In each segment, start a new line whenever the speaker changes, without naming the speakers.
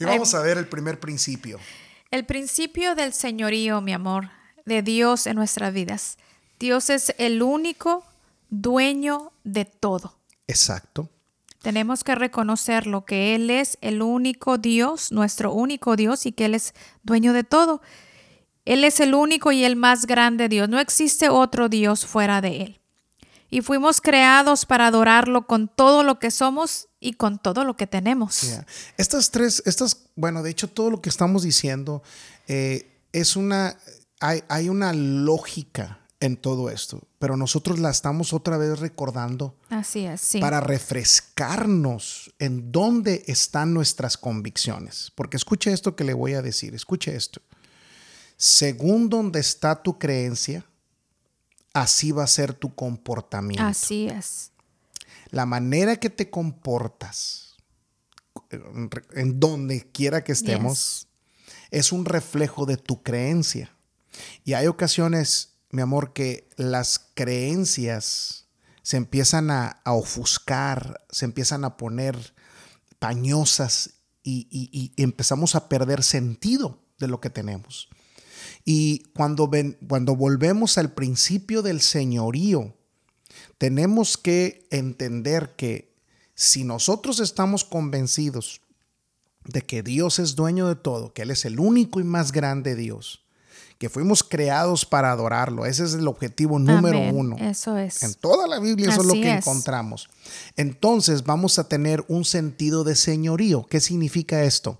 Y vamos a ver el primer principio.
El principio del señorío, mi amor, de Dios en nuestras vidas. Dios es el único dueño de todo.
Exacto.
Tenemos que reconocer lo que Él es el único Dios, nuestro único Dios, y que Él es dueño de todo. Él es el único y el más grande Dios. No existe otro Dios fuera de Él. Y fuimos creados para adorarlo con todo lo que somos y con todo lo que tenemos.
Estas tres, estas, bueno, de hecho todo lo que estamos diciendo eh, es una, hay, hay una lógica en todo esto, pero nosotros la estamos otra vez recordando.
Así es, sí.
Para refrescarnos en dónde están nuestras convicciones. Porque escuche esto que le voy a decir, escuche esto. Según donde está tu creencia, así va a ser tu comportamiento.
Así es.
La manera que te comportas, en donde quiera que estemos, es un reflejo de tu creencia. Y hay ocasiones mi amor, que las creencias se empiezan a, ofuscar, se empiezan a poner pañosas y, empezamos a perder sentido de lo que tenemos. Y cuando, ven, cuando volvemos al principio del señorío, tenemos que entender que si nosotros estamos convencidos de que Dios es dueño de todo, que Él es el único y más grande Dios, que fuimos creados para adorarlo. Ese es el objetivo número uno.
Eso es.
En toda la Biblia eso es lo que encontramos. Entonces vamos a tener un sentido de señorío. ¿Qué significa esto?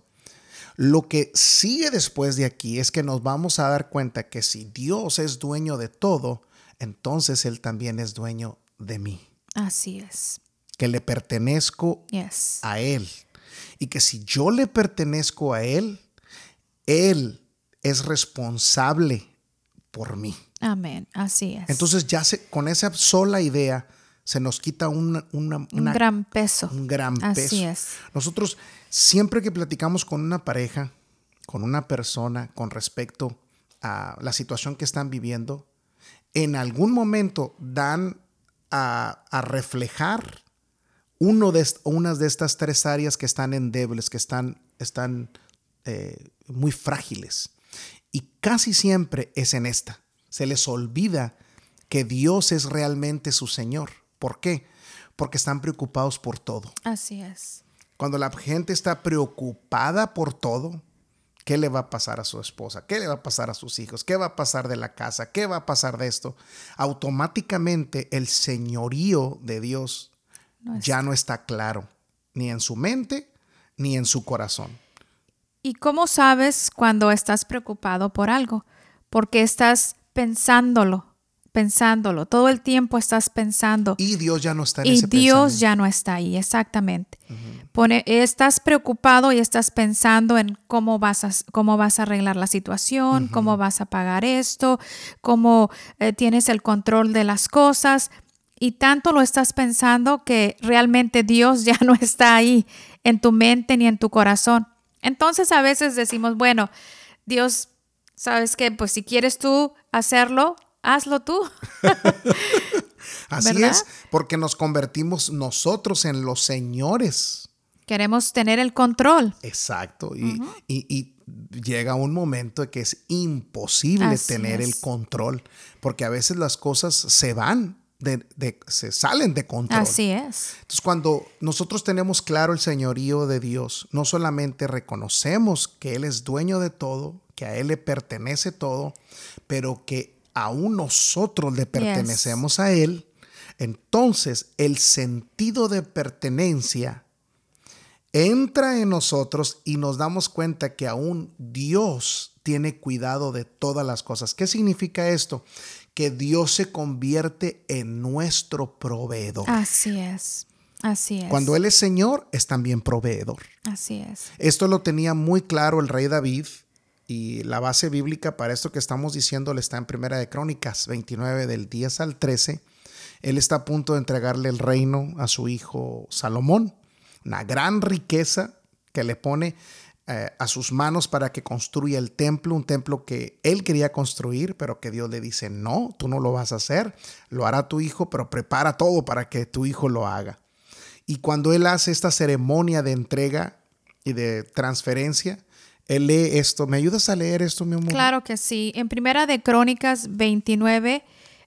Lo que sigue después de aquí es que nos vamos a dar cuenta que si Dios es dueño de todo, entonces Él también es dueño de mí.
Así es.
Que le pertenezco a Él. Y que si yo le pertenezco a Él, Él es responsable por mí.
Amén, así es.
Entonces ya se, con esa sola idea se nos quita un
gran peso.
Un gran peso.
Así es.
Nosotros siempre que platicamos con una pareja, con una persona con respecto a la situación que están viviendo, en algún momento dan a, reflejar uno de, unas de estas tres áreas que están endebles, que están, están eh, muy frágiles. Y casi siempre es en esta. Se les olvida que Dios es realmente su Señor. ¿Por qué? Porque están preocupados por todo.
Así es.
Cuando la gente está preocupada por todo, ¿qué le va a pasar a su esposa? ¿Qué le va a pasar a sus hijos? ¿Qué va a pasar de la casa? ¿Qué va a pasar de esto? Automáticamente el señorío de Dios ya no está claro, ni en su mente ni en su corazón.
¿Y cómo sabes cuando estás preocupado por algo? Porque estás pensándolo, pensándolo. Todo el tiempo estás pensando.
Y Dios ya no está en
Y Dios ya no está ahí, exactamente. Pone, estás preocupado y estás pensando en cómo vas a, cómo vas a arreglar la situación, cómo vas a pagar esto, cómo eh, tienes el control de las cosas. Y tanto lo estás pensando que realmente Dios ya no está ahí en tu mente ni en tu corazón. Entonces a veces decimos, bueno, Dios, ¿sabes qué? Pues si quieres tú hacerlo, hazlo tú.
Así es, porque nos convertimos nosotros en los señores.
Queremos tener el control.
Exacto. Y, llega un momento en que es imposible tener el control, porque a veces las cosas se van de, se salen de control.
Así es.
Entonces, cuando nosotros tenemos claro el señorío de Dios, no solamente reconocemos que Él es dueño de todo, que a Él le pertenece todo, pero que aún nosotros le pertenecemos a Él, entonces el sentido de pertenencia entra en nosotros y nos damos cuenta que aún Dios tiene cuidado de todas las cosas. ¿Qué significa esto? que Dios se convierte en nuestro proveedor.
Así es. Así es.
Cuando Él es Señor, es también proveedor.
Así es.
Esto lo tenía muy claro el rey David y la base bíblica para esto que estamos diciéndole está en Primera de Crónicas 29 del 10 al 13. Él está a punto de entregarle el reino a su hijo Salomón, una gran riqueza que le pone eh, a sus manos para que construya el templo, un templo que él quería construir, pero que Dios le dice, no, tú no lo vas a hacer, lo hará tu hijo, pero prepara todo para que tu hijo lo haga. Y cuando él hace esta ceremonia de entrega, y de transferencia, él lee esto. ¿Me ayudas a leer esto, mi amor?
Claro que sí. En Primera de Crónicas 29,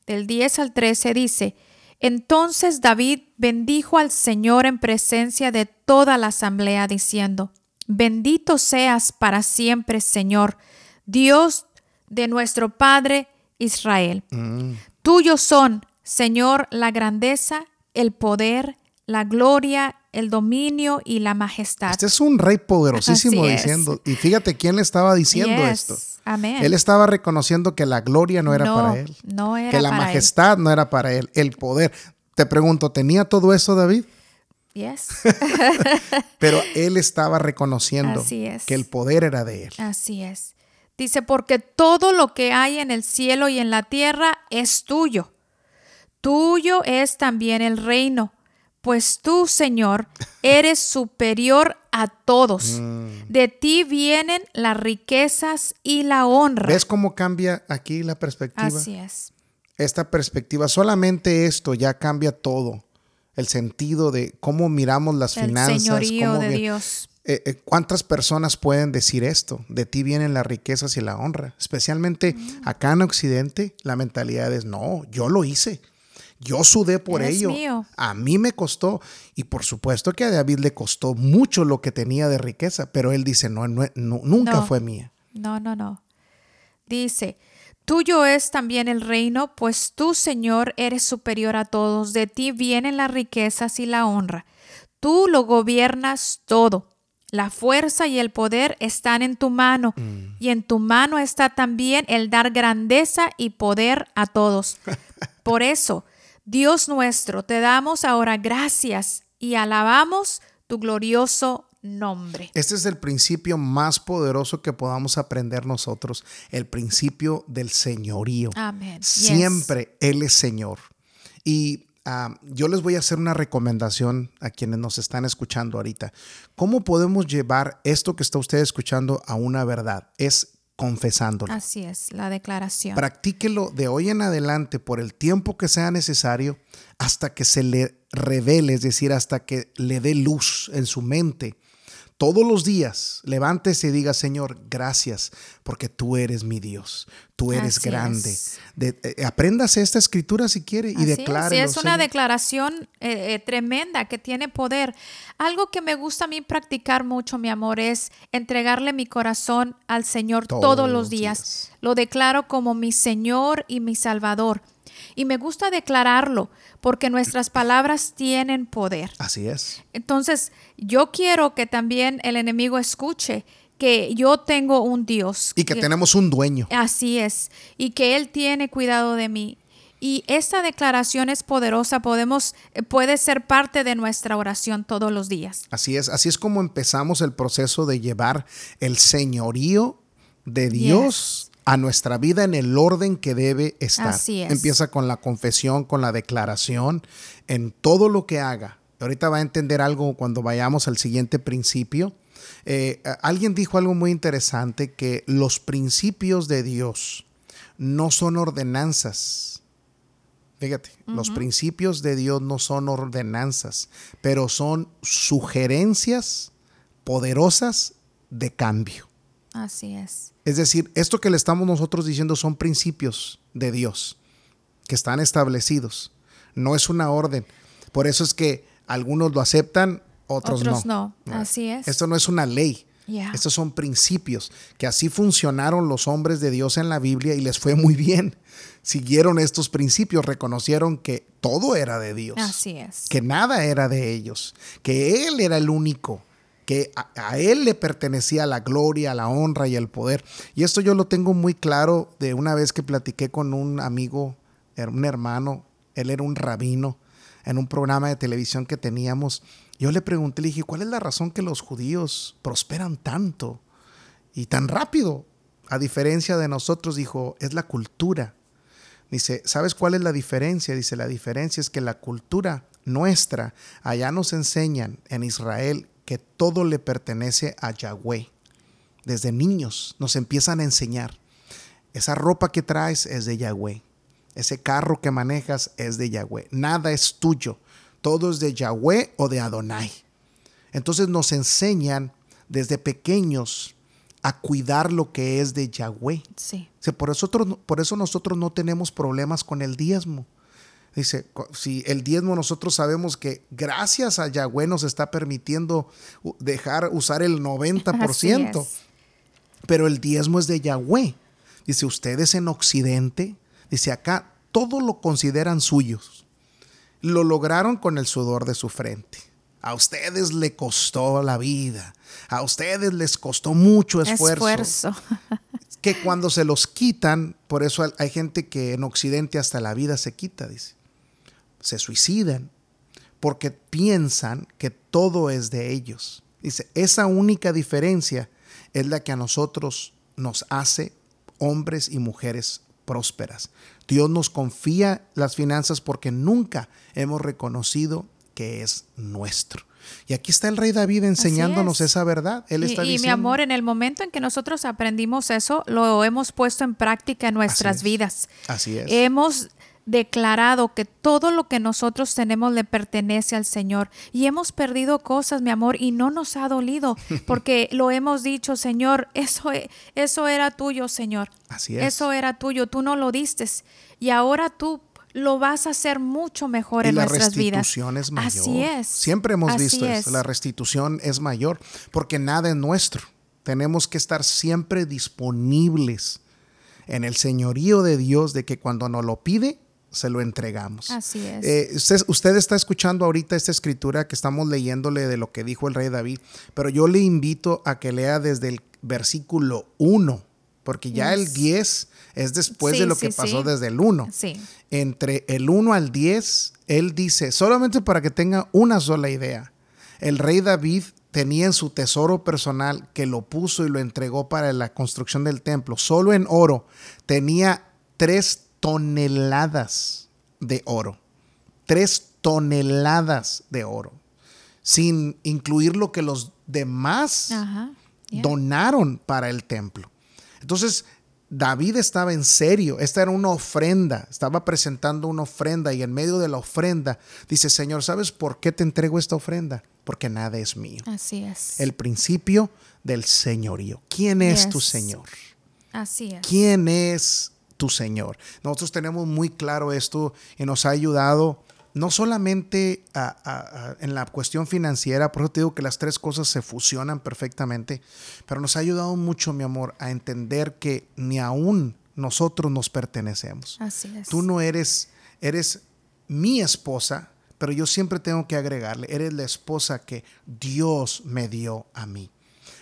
del 10 al 13, dice, entonces David bendijo al Señor en presencia de toda la asamblea, diciendo, Bendito seas para siempre, Señor, Dios de nuestro Padre Israel.
Mm.
Tuyos son, Señor, la grandeza, el poder, la gloria, el dominio y la majestad.
Este es un rey poderosísimo diciendo. Y fíjate quién le estaba diciendo
Yes.
esto.
Amén.
Él estaba reconociendo que la gloria no era
No,
para él.
no era
que la
para él.
majestad no era para él. El poder. Te pregunto, ¿tenía todo eso David?
Yes.
Pero él estaba reconociendo
Así es.
que el poder era de él.
Así es. Dice, porque todo lo que hay en el cielo y en la tierra es tuyo. Tuyo es también el reino, pues tú, Señor, eres superior a todos.
Mm.
De ti vienen las riquezas y la honra.
¿Ves cómo cambia aquí la perspectiva?
Así es.
Esta perspectiva, solamente esto ya cambia todo. El sentido de cómo miramos las
El
finanzas.
señorío
cómo
de
vi-
Dios.
Eh, eh, ¿Cuántas personas pueden decir esto? De ti vienen las riquezas y la honra. Especialmente
Mm.
acá en Occidente, la mentalidad es, no, yo lo hice. Yo sudé por ello.
mío.
A mí me costó. Y por supuesto que a David le costó mucho lo que tenía de riqueza, pero él dice, no, no, no, nunca
No.
fue mía.
No, no, no. Dice, tuyo es también el reino, pues tú, Señor, eres superior a todos. De ti vienen las riquezas y la honra. Tú lo gobiernas todo. La fuerza y el poder están en tu mano, y en tu mano está también el dar grandeza y poder a todos. Por eso, Dios nuestro, te damos ahora gracias y alabamos tu glorioso nombre.
Este es el principio más poderoso que podamos aprender nosotros, el principio del señorío.
Amén. Yes.
Siempre Él es Señor. Y ah, yo les voy a hacer una recomendación a quienes nos están escuchando ahorita. ¿Cómo podemos llevar esto que está usted escuchando a una verdad? Es confesándolo.
Así es, la declaración.
Practíquelo de hoy en adelante por el tiempo que sea necesario hasta que se le revele, es decir, hasta que le dé luz en su mente. Todos los días levántese y diga, Señor, gracias porque tú eres mi Dios, tú eres
Así
grande.
es.
De- eh, apréndase esta escritura si quiere y
Así es,
declare.
sí, es una declaración eh, eh, tremenda que tiene poder. Algo que me gusta a mí practicar mucho, mi amor, es entregarle mi corazón al Señor
Todos
todos,
los
los días.
días.
Lo declaro como mi Señor y mi Salvador. Y me gusta declararlo porque nuestras palabras tienen poder.
Así es.
Entonces, yo quiero que también el enemigo escuche que yo tengo un Dios.
Y que tenemos un dueño.
Así es. Y que Él tiene cuidado de mí. Y esta declaración es poderosa. Podemos, eh, puede ser parte de nuestra oración todos los días.
Así es, así es como empezamos el proceso de llevar el señorío de Dios a nuestra vida en el orden que debe estar.
Así es.
Empieza con la confesión, con la declaración, en todo lo que haga. Ahorita va a entender algo cuando vayamos al siguiente principio. Eh, alguien dijo algo muy interesante, que los principios de Dios no son ordenanzas. Fíjate, los principios de Dios no son ordenanzas, pero son sugerencias poderosas de cambio.
Así es.
Es decir, esto que le estamos nosotros diciendo son principios de Dios que están establecidos. No es una orden. Por eso es que algunos lo aceptan, otros,
Otros
no.
no. Así es.
Esto no es una ley. Estos son principios que así funcionaron los hombres de Dios en la Biblia y les fue muy bien. Siguieron estos principios, reconocieron que todo era de Dios
Así es.
que nada era de ellos, que Él era el único, que a, Él le pertenecía la gloria, la honra y el poder. Y esto yo lo tengo muy claro de una vez que platiqué con un amigo, un hermano, él era un rabino, en un programa de televisión que teníamos. Yo le pregunté, le dije, ¿cuál es la razón que los judíos prosperan tanto y tan rápido? A diferencia de nosotros, dijo, es la cultura. Dice, ¿sabes cuál es la diferencia? Dice, la diferencia es que la cultura nuestra, allá nos enseñan en Israel que todo le pertenece a Yahweh. Desde niños nos empiezan a enseñar. Esa ropa que traes es de Yahweh. Ese carro que manejas es de Yahweh. Nada es tuyo. Todo es de Yahweh o de Adonai. Entonces nos enseñan desde pequeños a cuidar lo que es de Yahweh.
Sí.
por, eso, por eso nosotros no tenemos problemas con el diezmo. Dice, si el diezmo nosotros sabemos que gracias a Yahweh nos está permitiendo dejar usar el 90%, pero el diezmo es de Yahweh. Dice, ustedes en Occidente, dice acá, todo lo consideran suyos. Lo lograron con el sudor de su frente. A ustedes le costó la vida. A ustedes les costó mucho esfuerzo. esfuerzo. que cuando se los quitan, por eso hay gente que en Occidente hasta la vida se quita, dice. Se suicidan porque piensan que todo es de ellos. Dice, esa única diferencia es la que a nosotros nos hace hombres y mujeres prósperas. Dios nos confía las finanzas porque nunca hemos reconocido que es nuestro. Y aquí está el rey David enseñándonos esa verdad. Él está
y, mi amor, en el momento en que nosotros aprendimos eso, lo hemos puesto en práctica en nuestras vidas.
Así es.
Hemos declarado que todo lo que nosotros tenemos le pertenece al Señor y hemos perdido cosas, mi amor, y no nos ha dolido porque lo hemos dicho, Señor, eso, e, eso era tuyo, Señor.
Así es.
Eso era tuyo, tú no lo diste y ahora tú lo vas a hacer mucho mejor en nuestras vidas.
La restitución es mayor.
Así es.
Siempre hemos visto eso. La restitución es mayor porque nada es nuestro. Tenemos que estar siempre disponibles en el señorío de Dios de que cuando nos lo pide, se lo entregamos.
Así es.
Eh, usted, está escuchando ahorita esta escritura que estamos leyéndole de lo que dijo el rey David, pero yo le invito a que lea desde el versículo 1, porque ya el 10 es después de lo que pasó desde el 1.
Sí.
Entre el 1 al 10, él dice, solamente para que tenga una sola idea, el rey David tenía en su tesoro personal que lo puso y lo entregó para la construcción del templo, solo en oro, tenía tres toneladas de oro. Tres toneladas de oro. Sin incluir lo que los demás donaron para el templo. Entonces, David estaba en serio, esta era una ofrenda, estaba presentando una ofrenda y en medio de la ofrenda dice, Señor, ¿sabes por qué te entrego esta ofrenda? Porque nada es mío.
Así es.
El principio del señorío. ¿Quién es tu Señor?
Así es.
¿Quién es tu Señor? Nosotros tenemos muy claro esto y nos ha ayudado no solamente en la cuestión financiera, por eso te digo que las tres cosas se fusionan perfectamente, pero nos ha ayudado mucho, mi amor, a entender que ni aún nosotros nos pertenecemos.
Así es.
Tú no eres, eres mi esposa, pero yo siempre tengo que agregarle, eres la esposa que Dios me dio a mí.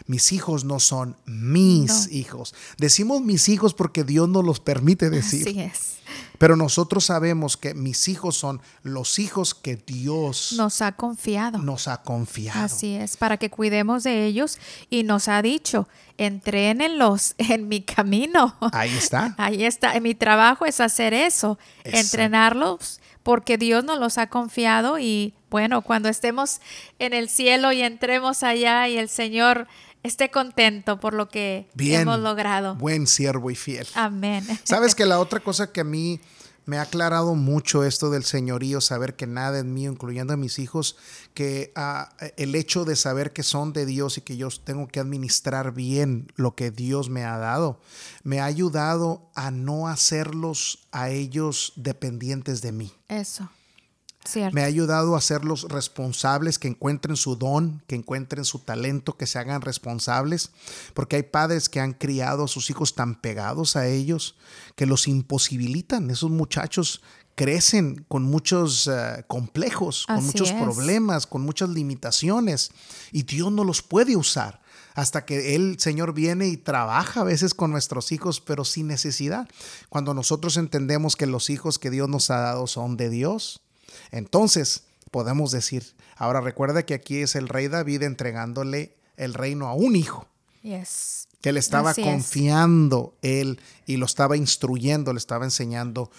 Mis hijos no son mis hijos. Decimos mis hijos porque Dios nos los permite decir.
Así es.
Pero nosotros sabemos que mis hijos son los hijos que Dios
nos ha confiado.
Nos ha confiado.
Así es, para que cuidemos de ellos y nos ha dicho, entrénenlos en mi camino.
Ahí está.
Ahí está. Mi trabajo es hacer eso, entrenarlos porque Dios nos los ha confiado y bueno, cuando estemos en el cielo y entremos allá y el Señor esté contento por lo que hemos logrado.
Buen siervo y fiel.
Amén.
Sabes que la otra cosa que a mí me ha aclarado mucho esto del señorío, saber que nada es mío, incluyendo a mis hijos, que ah, el hecho de saber que son de Dios y que yo tengo que administrar bien lo que Dios me ha dado, me ha ayudado a no hacerlos a ellos dependientes de mí.
Eso.
Me ha ayudado a hacerlos responsables, que encuentren su don, que encuentren su talento, que se hagan responsables, porque hay padres que han criado a sus hijos tan pegados a ellos que los imposibilitan. Esos muchachos crecen con muchos eh, complejos, con muchos problemas, con muchas limitaciones, y Dios no los puede usar hasta que el Señor viene y trabaja a veces con nuestros hijos, pero sin necesidad. Cuando nosotros entendemos que los hijos que Dios nos ha dado son de Dios, entonces, podemos decir, ahora recuerda que aquí es el rey David entregándole el reino a un hijo.
Yes.
Que le estaba confiando él y lo estaba instruyendo, le estaba enseñando